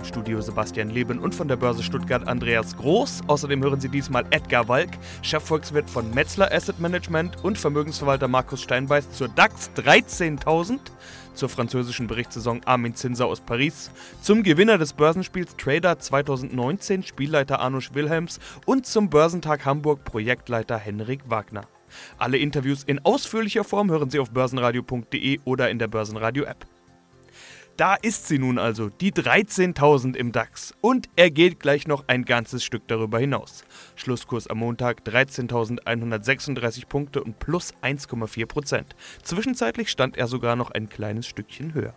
Im Studio Sebastian Leben und von der Börse Stuttgart Andreas Groß. Außerdem hören Sie diesmal Edgar Walk, Chefvolkswirt von Metzler Asset Management und Vermögensverwalter Markus Steinbeiß zur DAX 13.000, zur französischen Berichtssaison Armin Zinser aus Paris, zum Gewinner des Börsenspiels Trader 2019 Spielleiter Arnusch Wilhelms und zum Börsentag Hamburg Projektleiter Henrik Wagner. Alle Interviews in ausführlicher Form hören Sie auf börsenradio.de oder in der Börsenradio App. Da ist sie nun also, die 13.000 im DAX. Und er geht gleich noch ein ganzes Stück darüber hinaus. Schlusskurs am Montag 13.136 Punkte und plus 1,4 Prozent. Zwischenzeitlich stand er sogar noch ein kleines Stückchen höher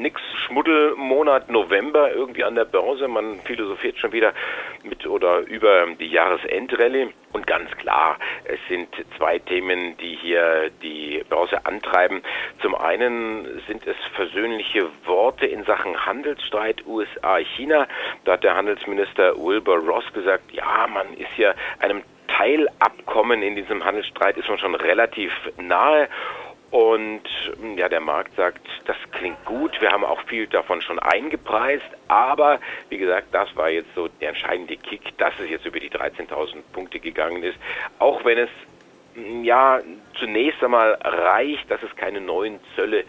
nix Schmuddelmonat November irgendwie an der Börse. Man philosophiert schon wieder mit oder über die Jahresendrallye. Und ganz klar, es sind zwei Themen, die hier die Börse antreiben. Zum einen sind es versöhnliche Worte in Sachen Handelsstreit USA-China. Da hat der Handelsminister Wilbur Ross gesagt, ja, man ist ja einem Teilabkommen in diesem Handelsstreit ist man schon relativ nahe. Und ja, der Markt sagt, das klingt gut. Wir haben auch viel davon schon eingepreist. Aber wie gesagt, das war jetzt so der entscheidende Kick, dass es jetzt über die 13.000 Punkte gegangen ist. Auch wenn es ja zunächst einmal reicht, dass es keine neuen Zölle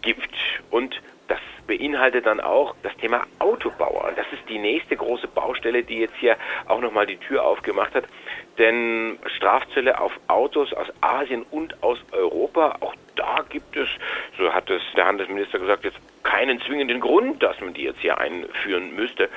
gibt. Und das beinhaltet dann auch das Thema Autobauer. Das ist die nächste große Baustelle, die jetzt hier auch nochmal die Tür aufgemacht hat. Denn Strafzölle auf Autos aus Asien und aus Europa, auch da gibt es, so hat es der Handelsminister gesagt, jetzt keinen zwingenden Grund, dass man die jetzt hier einführen müsste.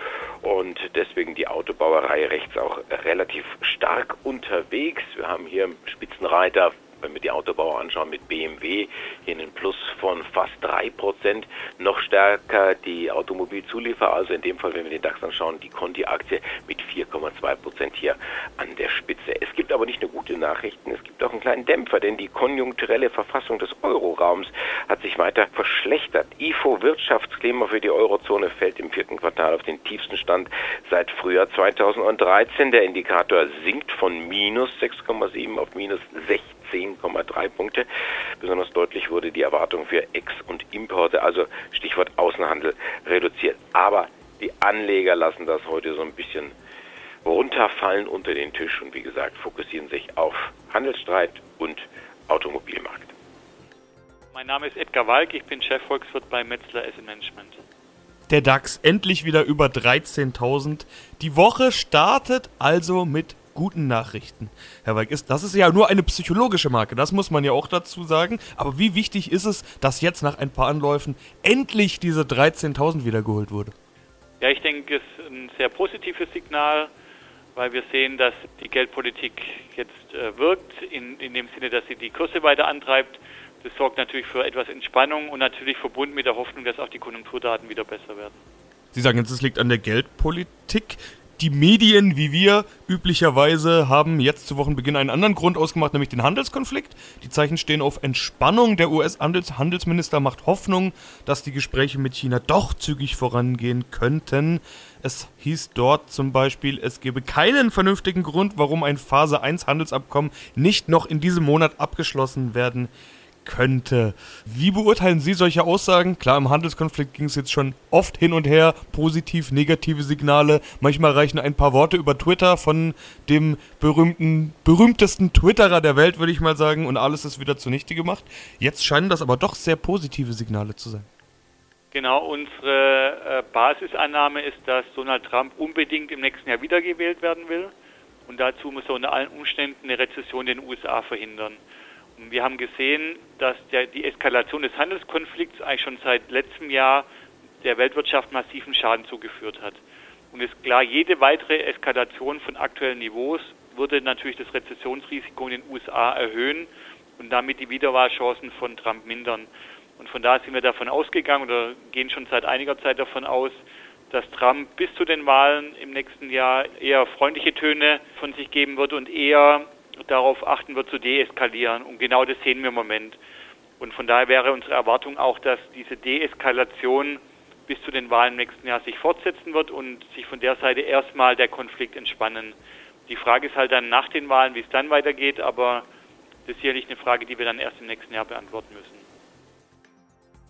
Und deswegen die Autobauerei rechts auch relativ stark unterwegs. Wir haben hier Spitzenreiter wenn wir die Autobauer anschauen mit BMW, hier einen Plus von fast 3%, noch stärker die Automobilzulieferer, also in dem Fall, wenn wir den DAX anschauen, die Conti-Aktie mit 4,2% hier an der Spitze. Es gibt aber nicht nur gute Nachrichten, es gibt auch einen kleinen Dämpfer, denn die konjunkturelle Verfassung des Euroraums hat sich weiter verschlechtert. IFO Wirtschaftsklima für die Eurozone fällt im vierten Quartal auf den tiefsten Stand seit Frühjahr 2013. Der Indikator sinkt von minus 6,7 auf minus 16 10,3 Punkte. Besonders deutlich wurde die Erwartung für Ex- und Importe, also Stichwort Außenhandel, reduziert. Aber die Anleger lassen das heute so ein bisschen runterfallen unter den Tisch und wie gesagt fokussieren sich auf Handelsstreit und Automobilmarkt. Mein Name ist Edgar Walk, ich bin Chefvolkswirt bei Metzler Asset Management. Der DAX endlich wieder über 13.000. Die Woche startet also mit guten Nachrichten. Herr Weig, ist, das ist ja nur eine psychologische Marke, das muss man ja auch dazu sagen. Aber wie wichtig ist es, dass jetzt nach ein paar Anläufen endlich diese 13.000 wiedergeholt wurde? Ja, ich denke, es ist ein sehr positives Signal, weil wir sehen, dass die Geldpolitik jetzt äh, wirkt, in, in dem Sinne, dass sie die Kurse weiter antreibt. Das sorgt natürlich für etwas Entspannung und natürlich verbunden mit der Hoffnung, dass auch die Konjunkturdaten wieder besser werden. Sie sagen jetzt, es liegt an der Geldpolitik die Medien, wie wir üblicherweise, haben jetzt zu Wochenbeginn einen anderen Grund ausgemacht, nämlich den Handelskonflikt. Die Zeichen stehen auf Entspannung. Der US-Handelsminister macht Hoffnung, dass die Gespräche mit China doch zügig vorangehen könnten. Es hieß dort zum Beispiel, es gebe keinen vernünftigen Grund, warum ein Phase 1 Handelsabkommen nicht noch in diesem Monat abgeschlossen werden könnte. Wie beurteilen Sie solche Aussagen? Klar, im Handelskonflikt ging es jetzt schon oft hin und her, positiv, negative Signale. Manchmal reichen ein paar Worte über Twitter von dem berühmten, berühmtesten Twitterer der Welt, würde ich mal sagen, und alles ist wieder zunichte gemacht. Jetzt scheinen das aber doch sehr positive Signale zu sein. Genau, unsere äh, Basisannahme ist, dass Donald Trump unbedingt im nächsten Jahr wiedergewählt werden will. Und dazu muss er unter allen Umständen eine Rezession in den USA verhindern. Wir haben gesehen, dass der, die Eskalation des Handelskonflikts eigentlich schon seit letztem Jahr der Weltwirtschaft massiven Schaden zugeführt hat. Und ist klar, jede weitere Eskalation von aktuellen Niveaus würde natürlich das Rezessionsrisiko in den USA erhöhen und damit die Wiederwahlchancen von Trump mindern. Und von daher sind wir davon ausgegangen oder gehen schon seit einiger Zeit davon aus, dass Trump bis zu den Wahlen im nächsten Jahr eher freundliche Töne von sich geben wird und eher darauf achten wird, zu deeskalieren. Und genau das sehen wir im Moment. Und von daher wäre unsere Erwartung auch, dass diese Deeskalation bis zu den Wahlen im nächsten Jahr sich fortsetzen wird und sich von der Seite erstmal der Konflikt entspannen. Die Frage ist halt dann nach den Wahlen, wie es dann weitergeht, aber das ist sicherlich eine Frage, die wir dann erst im nächsten Jahr beantworten müssen.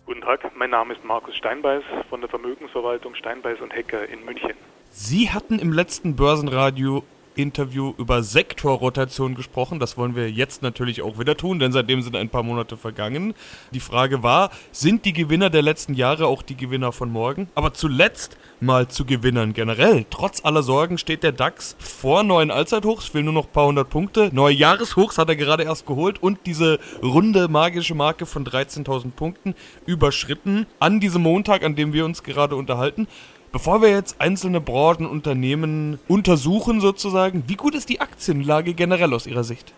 Guten Tag, mein Name ist Markus Steinbeiß von der Vermögensverwaltung Steinbeiß und Hecker in München. Sie hatten im letzten Börsenradio Interview über Sektorrotation gesprochen. Das wollen wir jetzt natürlich auch wieder tun, denn seitdem sind ein paar Monate vergangen. Die Frage war, sind die Gewinner der letzten Jahre auch die Gewinner von morgen? Aber zuletzt mal zu Gewinnern generell. Trotz aller Sorgen steht der DAX vor neuen Allzeithochs, will nur noch ein paar hundert Punkte. Neue Jahreshochs hat er gerade erst geholt und diese runde magische Marke von 13.000 Punkten überschritten an diesem Montag, an dem wir uns gerade unterhalten. Bevor wir jetzt einzelne Branchen, Unternehmen untersuchen sozusagen, wie gut ist die Aktienlage generell aus Ihrer Sicht?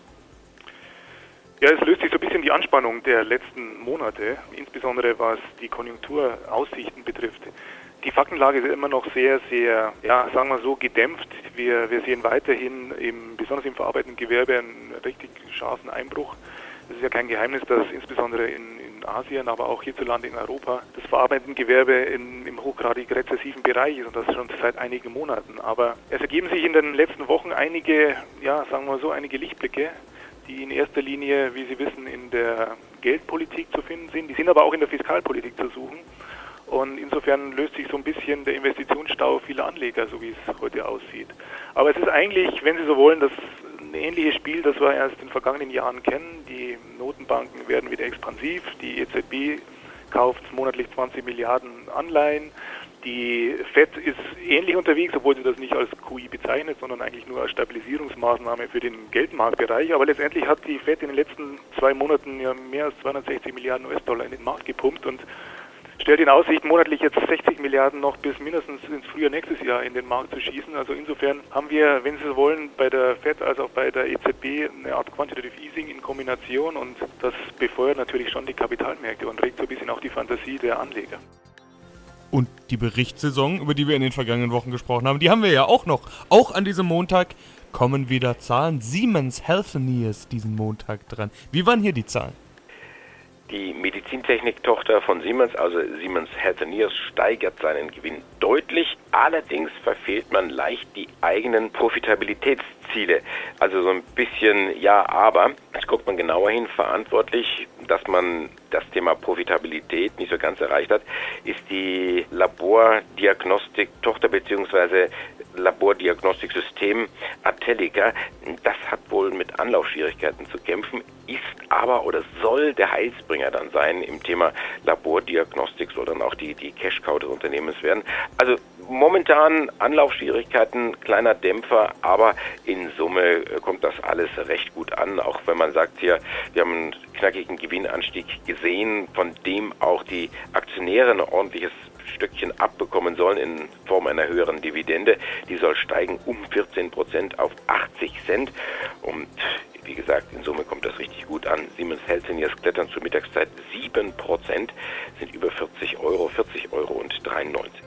Ja, es löst sich so ein bisschen die Anspannung der letzten Monate, insbesondere was die Konjunkturaussichten betrifft. Die Faktenlage ist immer noch sehr, sehr, ja, sagen wir so, gedämpft. Wir, wir sehen weiterhin, im, besonders im verarbeitenden Gewerbe, einen richtig scharfen Einbruch. Es ist ja kein Geheimnis, dass insbesondere in, Asien, aber auch hierzulande in Europa das verarbeitende Gewerbe in, im hochgradig rezessiven Bereich ist und das schon seit einigen Monaten. Aber es ergeben sich in den letzten Wochen einige, ja, sagen wir so, einige Lichtblicke, die in erster Linie, wie Sie wissen, in der Geldpolitik zu finden sind. Die sind aber auch in der Fiskalpolitik zu suchen. Und insofern löst sich so ein bisschen der Investitionsstau vieler Anleger, so wie es heute aussieht. Aber es ist eigentlich, wenn Sie so wollen, das ein ähnliches Spiel, das wir erst in den vergangenen Jahren kennen. Die Notenbanken werden wieder expansiv. Die EZB kauft monatlich 20 Milliarden Anleihen. Die FED ist ähnlich unterwegs, obwohl sie das nicht als QI bezeichnet, sondern eigentlich nur als Stabilisierungsmaßnahme für den Geldmarktbereich. Aber letztendlich hat die FED in den letzten zwei Monaten ja mehr als 260 Milliarden US-Dollar in den Markt gepumpt und stellt in Aussicht, monatlich jetzt 60 Milliarden noch bis mindestens ins Frühjahr nächstes Jahr in den Markt zu schießen. Also insofern haben wir, wenn Sie so wollen, bei der FED als auch bei der EZB eine Art Quantitative Easing in Kombination und das befeuert natürlich schon die Kapitalmärkte und regt so ein bisschen auch die Fantasie der Anleger. Und die Berichtssaison, über die wir in den vergangenen Wochen gesprochen haben, die haben wir ja auch noch. Auch an diesem Montag kommen wieder Zahlen. Siemens Healthineers diesen Montag dran. Wie waren hier die Zahlen? Die Medizintechnik-Tochter von Siemens, also Siemens Healthineers, steigert seinen Gewinn deutlich. Allerdings verfehlt man leicht die eigenen Profitabilitätsziele. Also so ein bisschen ja, aber. Jetzt guckt man genauer hin. Verantwortlich, dass man das Thema Profitabilität nicht so ganz erreicht hat, ist die Labordiagnostik-Tochter bzw. Labordiagnostiksystem Atellica. Das hat wohl mit Anlaufschwierigkeiten zu kämpfen, ist aber oder soll der Heilsbringer dann sein im Thema Labordiagnostik, soll dann auch die, die Cash-Cow des Unternehmens werden. Also momentan Anlaufschwierigkeiten, kleiner Dämpfer, aber in Summe äh, kommt das alles recht gut an, auch wenn man sagt hier, wir haben einen knackigen Gewinnanstieg gesehen, von dem auch die Aktionäre ein ordentliches Stückchen abbekommen sollen in Form einer höheren Dividende. Die soll steigen um 14 Prozent auf 80 Cent. Und wie gesagt, in Summe kommt das richtig gut an. Siemens Healthineers klettern zur Mittagszeit 7 Prozent, sind über 40 Euro, 40 Euro und 93.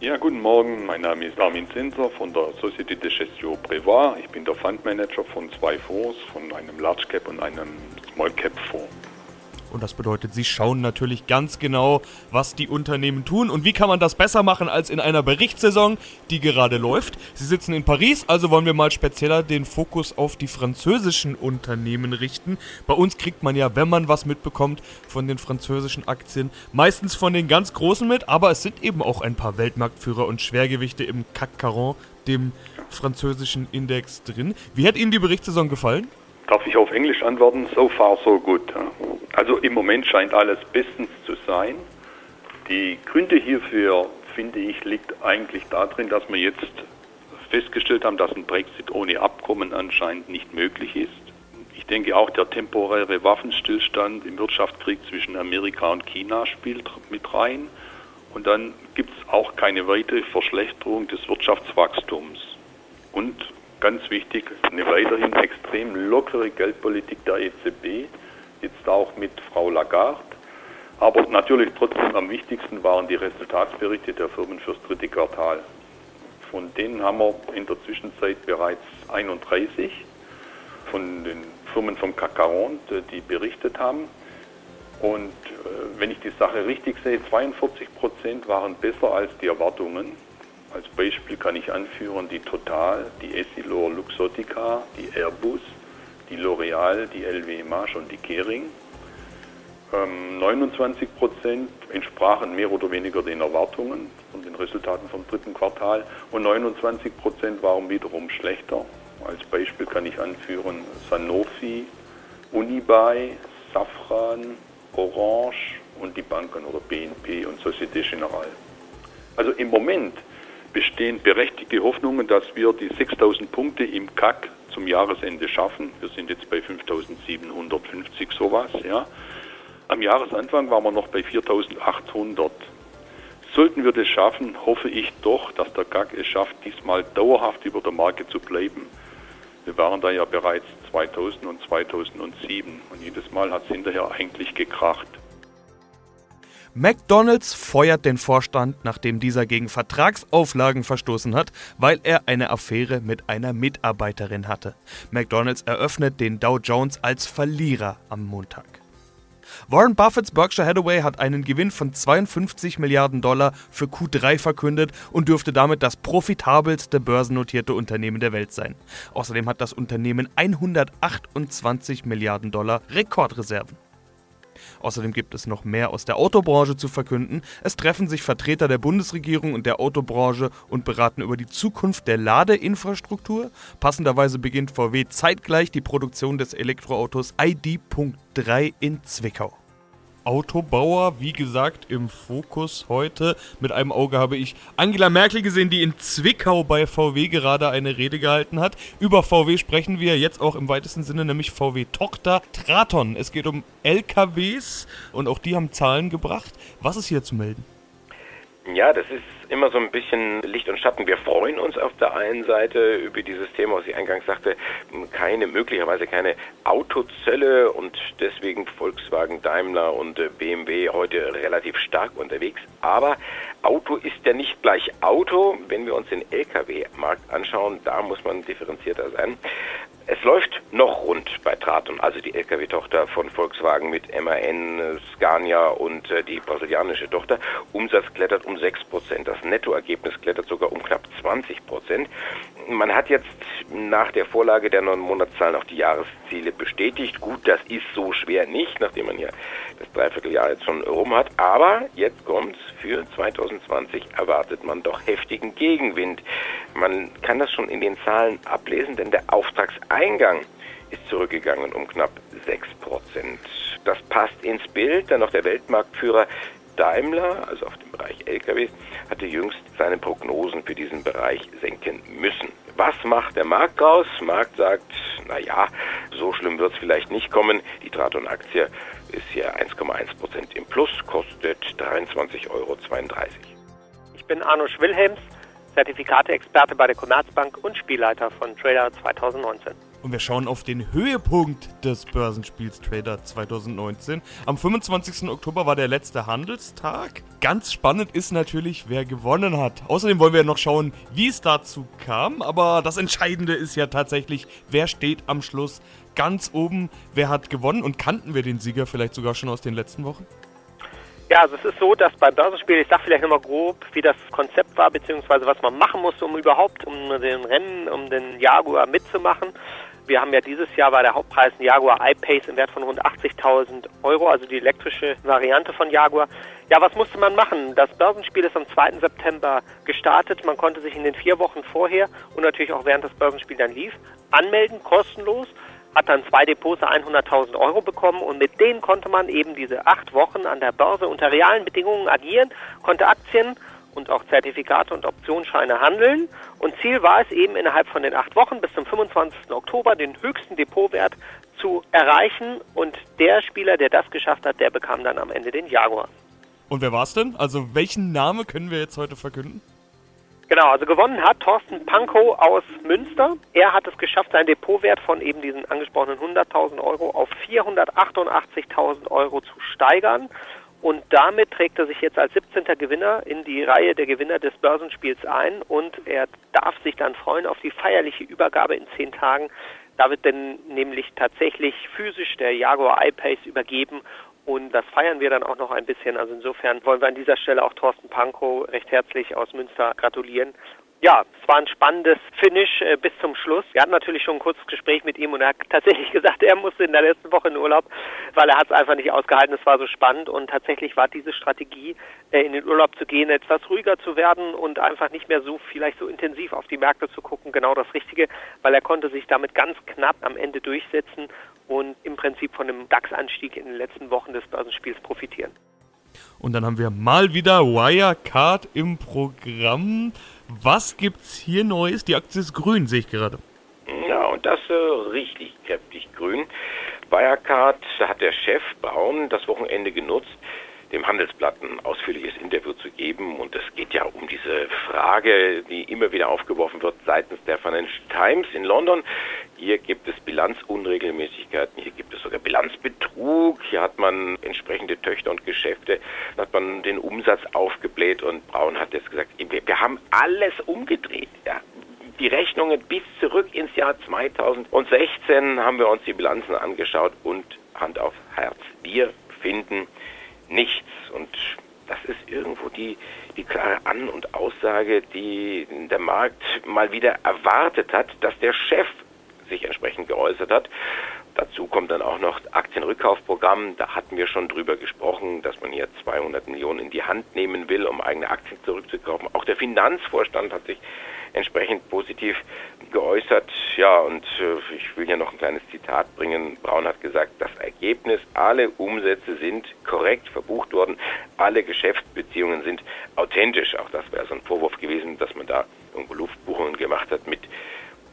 Ja, guten Morgen. Mein Name ist Armin Zinser von der Société de Gestion Prévoit. Ich bin der Fundmanager von zwei Fonds, von einem Large Cap und einem Small Cap Fonds. Und das bedeutet, sie schauen natürlich ganz genau, was die Unternehmen tun und wie kann man das besser machen als in einer Berichtssaison, die gerade läuft. Sie sitzen in Paris, also wollen wir mal spezieller den Fokus auf die französischen Unternehmen richten. Bei uns kriegt man ja, wenn man was mitbekommt von den französischen Aktien, meistens von den ganz großen mit, aber es sind eben auch ein paar Weltmarktführer und Schwergewichte im CAC 40, dem französischen Index drin. Wie hat Ihnen die Berichtssaison gefallen? Darf ich auf Englisch antworten? So far, so good. Also im Moment scheint alles bestens zu sein. Die Gründe hierfür, finde ich, liegt eigentlich darin, dass wir jetzt festgestellt haben, dass ein Brexit ohne Abkommen anscheinend nicht möglich ist. Ich denke auch der temporäre Waffenstillstand im Wirtschaftskrieg zwischen Amerika und China spielt mit rein. Und dann gibt es auch keine weitere Verschlechterung des Wirtschaftswachstums. Und ganz wichtig, eine weiterhin extrem lockere Geldpolitik der EZB, jetzt auch mit Frau Lagarde. Aber natürlich trotzdem am wichtigsten waren die Resultatsberichte der Firmen fürs dritte Quartal. Von denen haben wir in der Zwischenzeit bereits 31 von den Firmen vom CAC 40, die berichtet haben. Und äh, wenn ich die Sache richtig sehe, 42 Prozent waren besser als die Erwartungen. Als Beispiel kann ich anführen die Total, die Essilor Luxottica, die Airbus, die L'Oreal, die LW Marsch und die Kering. 29 ähm, Prozent entsprachen mehr oder weniger den Erwartungen von den Resultaten vom dritten Quartal und 29 Prozent waren wiederum schlechter. Als Beispiel kann ich anführen Sanofi, Unibail, Safran, Orange und die Banken oder BNP und Societe Generale. Also im Moment bestehen berechtigte Hoffnungen, dass wir die 6000 Punkte im CAC zum Jahresende schaffen. Wir sind jetzt bei 5750 sowas, ja. Am Jahresanfang waren wir noch bei 4800. Sollten wir das schaffen, hoffe ich doch, dass der GAG es schafft, diesmal dauerhaft über der Marke zu bleiben. Wir waren da ja bereits 2000 und 2007 und jedes Mal hat es hinterher eigentlich gekracht. McDonald's feuert den Vorstand, nachdem dieser gegen Vertragsauflagen verstoßen hat, weil er eine Affäre mit einer Mitarbeiterin hatte. McDonald's eröffnet den Dow Jones als Verlierer am Montag. Warren Buffetts Berkshire Hathaway hat einen Gewinn von 52 Milliarden Dollar für Q3 verkündet und dürfte damit das profitabelste börsennotierte Unternehmen der Welt sein. Außerdem hat das Unternehmen 128 Milliarden Dollar Rekordreserven. Außerdem gibt es noch mehr aus der Autobranche zu verkünden. Es treffen sich Vertreter der Bundesregierung und der Autobranche und beraten über die Zukunft der Ladeinfrastruktur. Passenderweise beginnt VW zeitgleich die Produktion des Elektroautos ID.3 in Zwickau. Autobauer, wie gesagt, im Fokus heute. Mit einem Auge habe ich Angela Merkel gesehen, die in Zwickau bei VW gerade eine Rede gehalten hat. Über VW sprechen wir jetzt auch im weitesten Sinne, nämlich VW-Tochter Traton. Es geht um LKWs und auch die haben Zahlen gebracht. Was ist hier zu melden? Ja, das ist immer so ein bisschen Licht und Schatten. Wir freuen uns auf der einen Seite über dieses Thema, was ich eingangs sagte, keine, möglicherweise keine Autozölle und deswegen Volkswagen, Daimler und äh, BMW heute relativ stark unterwegs. Aber Auto ist ja nicht gleich Auto. Wenn wir uns den Lkw-Markt anschauen, da muss man differenzierter sein. Es läuft noch rund bei Traton, also die Lkw-Tochter von Volkswagen mit MAN, Scania und äh, die brasilianische Tochter. Umsatz klettert um 6 Prozent. Das Nettoergebnis klettert sogar um knapp 20 Prozent. Man hat jetzt nach der Vorlage der neuen Monatszahlen auch die Jahresziele bestätigt. Gut, das ist so schwer nicht, nachdem man ja das Dreivierteljahr jetzt schon rum hat. Aber jetzt kommt's. Für 2020 erwartet man doch heftigen Gegenwind. Man kann das schon in den Zahlen ablesen, denn der Auftragseingang ist zurückgegangen um knapp 6 Prozent. Das passt ins Bild, denn auch der Weltmarktführer Daimler, also auf dem Bereich LKWs, hatte jüngst seine Prognosen für diesen Bereich senken müssen. Was macht der Markt draus? Markt sagt, naja, so schlimm wird es vielleicht nicht kommen. Die Traton-Aktie ist hier 1,1 Prozent im Plus, kostet 23,32 Euro. Ich bin Arno Schwilhelms, Zertifikateexperte bei der Commerzbank und Spielleiter von Trader 2019. Und wir schauen auf den Höhepunkt des Börsenspiels Trader 2019. Am 25. Oktober war der letzte Handelstag. Ganz spannend ist natürlich, wer gewonnen hat. Außerdem wollen wir noch schauen, wie es dazu kam. Aber das Entscheidende ist ja tatsächlich, wer steht am Schluss ganz oben. Wer hat gewonnen und kannten wir den Sieger vielleicht sogar schon aus den letzten Wochen? Ja, also es ist so, dass bei Börsenspielen, ich sage vielleicht nochmal grob, wie das Konzept war, beziehungsweise was man machen musste, um überhaupt um den Rennen, um den Jaguar mitzumachen. Wir haben ja dieses Jahr bei der Hauptpreis ein Jaguar I-Pace im Wert von rund 80.000 Euro, also die elektrische Variante von Jaguar. Ja, was musste man machen? Das Börsenspiel ist am 2. September gestartet. Man konnte sich in den vier Wochen vorher und natürlich auch während das Börsenspiel dann lief, anmelden, kostenlos hat dann zwei Depots 100.000 Euro bekommen und mit denen konnte man eben diese acht Wochen an der Börse unter realen Bedingungen agieren, konnte Aktien und auch Zertifikate und Optionsscheine handeln. Und Ziel war es eben innerhalb von den acht Wochen bis zum 25. Oktober den höchsten Depotwert zu erreichen. Und der Spieler, der das geschafft hat, der bekam dann am Ende den Jaguar. Und wer war es denn? Also welchen Namen können wir jetzt heute verkünden? Genau, also gewonnen hat Thorsten Pankow aus Münster. Er hat es geschafft, seinen Depotwert von eben diesen angesprochenen 100.000 Euro auf 488.000 Euro zu steigern. Und damit trägt er sich jetzt als 17. Gewinner in die Reihe der Gewinner des Börsenspiels ein und er darf sich dann freuen auf die feierliche Übergabe in zehn Tagen. Da wird denn nämlich tatsächlich physisch der Jaguar I-Pace übergeben Und das feiern wir dann auch noch ein bisschen. Also insofern wollen wir an dieser Stelle auch Thorsten Pankow recht herzlich aus Münster gratulieren ja, es war ein spannendes Finish äh, bis zum Schluss. Wir hatten natürlich schon ein kurzes Gespräch mit ihm und er hat tatsächlich gesagt, er musste in der letzten Woche in Urlaub, weil er hat es einfach nicht ausgehalten. Es war so spannend und tatsächlich war diese Strategie, äh, in den Urlaub zu gehen, etwas ruhiger zu werden und einfach nicht mehr so vielleicht so intensiv auf die Märkte zu gucken, genau das Richtige, weil er konnte sich damit ganz knapp am Ende durchsetzen und im Prinzip von dem DAX-Anstieg in den letzten Wochen des Börsenspiels profitieren. Und dann haben wir mal wieder Wirecard im Programm. Was gibt's hier Neues? Die Aktie ist grün, sehe ich gerade. Ja, und das äh, richtig kräftig grün. Wirecard hat der Chef Braun das Wochenende genutzt, dem Handelsblatt ein ausführliches Interview zu geben. Und es geht ja um diese Frage, die immer wieder aufgeworfen wird seitens der Financial Times in London. Hier gibt es Bilanzunregelmäßigkeiten, hier gibt es sogar Bilanzbetrug, hier hat man entsprechende Töchter und Geschäfte, hat man den Umsatz aufgebläht und Braun hat jetzt gesagt, wir, wir haben alles umgedreht. Ja die Rechnungen bis zurück ins Jahr 2016 haben wir uns die Bilanzen angeschaut und Hand auf Herz, wir finden nichts. Und das ist irgendwo die, die klare An- und Aussage, die der Markt mal wieder erwartet hat, dass der Chef sich entsprechend geäußert hat. Dazu kommt dann auch noch Aktienrückkaufprogramm. Da hatten wir schon drüber gesprochen, dass man hier 200 Millionen in die Hand nehmen will, um eigene Aktien zurückzukaufen. Auch der Finanzvorstand hat sich entsprechend positiv geäußert. Ja, und äh, ich will hier noch ein kleines Zitat bringen. Braun hat gesagt, das Ergebnis, alle Umsätze sind korrekt verbucht worden, alle Geschäftsbeziehungen sind authentisch. Auch das wäre so ein Vorwurf gewesen, dass man da irgendwo Luftbuchungen gemacht hat mit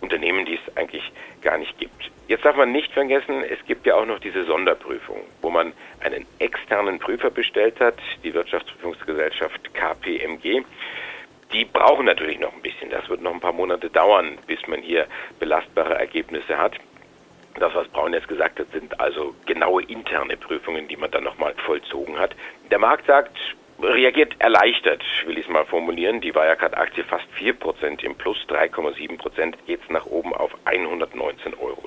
Unternehmen, die es eigentlich gar nicht gibt. Jetzt darf man nicht vergessen, es gibt ja auch noch diese Sonderprüfung, wo man einen externen Prüfer bestellt hat, die Wirtschaftsprüfungsgesellschaft KPMG die brauchen natürlich noch ein bisschen. Das wird noch ein paar Monate dauern, bis man hier belastbare Ergebnisse hat. Das, was Braun jetzt gesagt hat, sind also genaue interne Prüfungen, die man dann nochmal vollzogen hat. Der Markt sagt, reagiert erleichtert, will ich es mal formulieren. Die Wirecard-Aktie fast 4%, im Plus 3,7% geht es nach oben auf 119,05 Euro.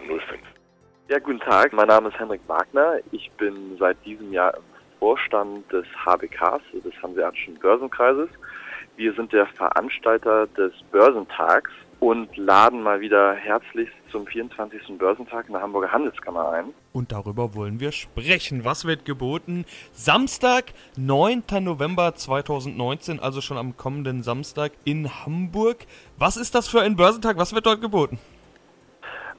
Ja, guten Tag. Mein Name ist Henrik Wagner. Ich bin seit diesem Jahr im Vorstand des HBKs, des Hanseatischen Börsenkreises. Wir sind der Veranstalter des Börsentags und laden mal wieder herzlich zum 24. Börsentag in der Hamburger Handelskammer ein. Und darüber wollen wir sprechen. Was wird geboten? Samstag, 9. November 2019, also schon am kommenden Samstag in Hamburg. Was ist das für ein Börsentag? Was wird dort geboten?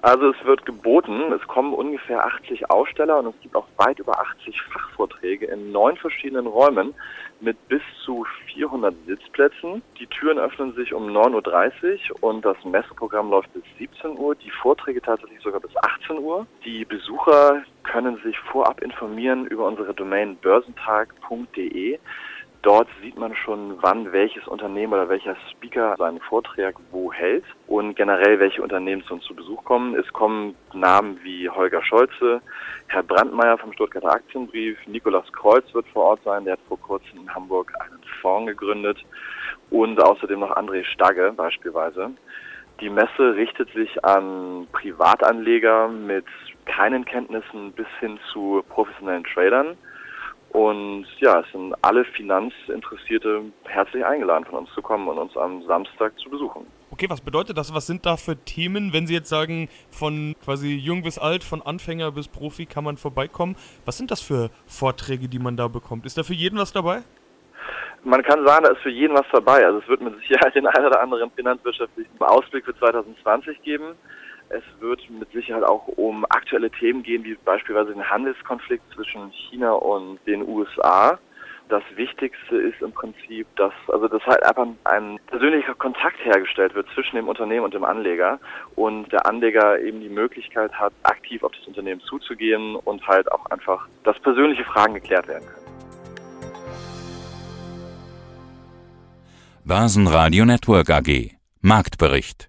Also es wird geboten, es kommen ungefähr 80 Aussteller und es gibt auch weit über 80 Fachvorträge in neun verschiedenen Räumen mit bis zu 400 Sitzplätzen. Die Türen öffnen sich um 9.30 Uhr und das Messeprogramm läuft bis 17 Uhr, die Vorträge tatsächlich sogar bis 18 Uhr. Die Besucher können sich vorab informieren über unsere Domain börsentag.de. Dort sieht man schon, wann welches Unternehmen oder welcher Speaker seinen Vortrag wo hält und generell welche Unternehmen zu uns zu Besuch kommen. Es kommen Namen wie Holger Scholze, Herr Brandmeier vom Stuttgarter Aktienbrief, Nikolaus Kreuz wird vor Ort sein, der hat vor kurzem in Hamburg einen Fonds gegründet und außerdem noch André Stagge beispielsweise. Die Messe richtet sich an Privatanleger mit keinen Kenntnissen bis hin zu professionellen Tradern. Und ja, es sind alle Finanzinteressierte herzlich eingeladen, von uns zu kommen und uns am Samstag zu besuchen. Okay, was bedeutet das? Was sind da für Themen, wenn Sie jetzt sagen, von quasi jung bis alt, von Anfänger bis Profi kann man vorbeikommen? Was sind das für Vorträge, die man da bekommt? Ist da für jeden was dabei? Man kann sagen, da ist für jeden was dabei. Also es wird mit Sicherheit den einen oder anderen finanzwirtschaftlichen Ausblick für 2020 geben. Es wird mit Sicherheit auch um aktuelle Themen gehen, wie beispielsweise den Handelskonflikt zwischen China und den USA. Das Wichtigste ist im Prinzip, dass also dass halt einfach ein persönlicher Kontakt hergestellt wird zwischen dem Unternehmen und dem Anleger und der Anleger eben die Möglichkeit hat, aktiv auf das Unternehmen zuzugehen und halt auch einfach, dass persönliche Fragen geklärt werden können. Börsenradio Network AG Marktbericht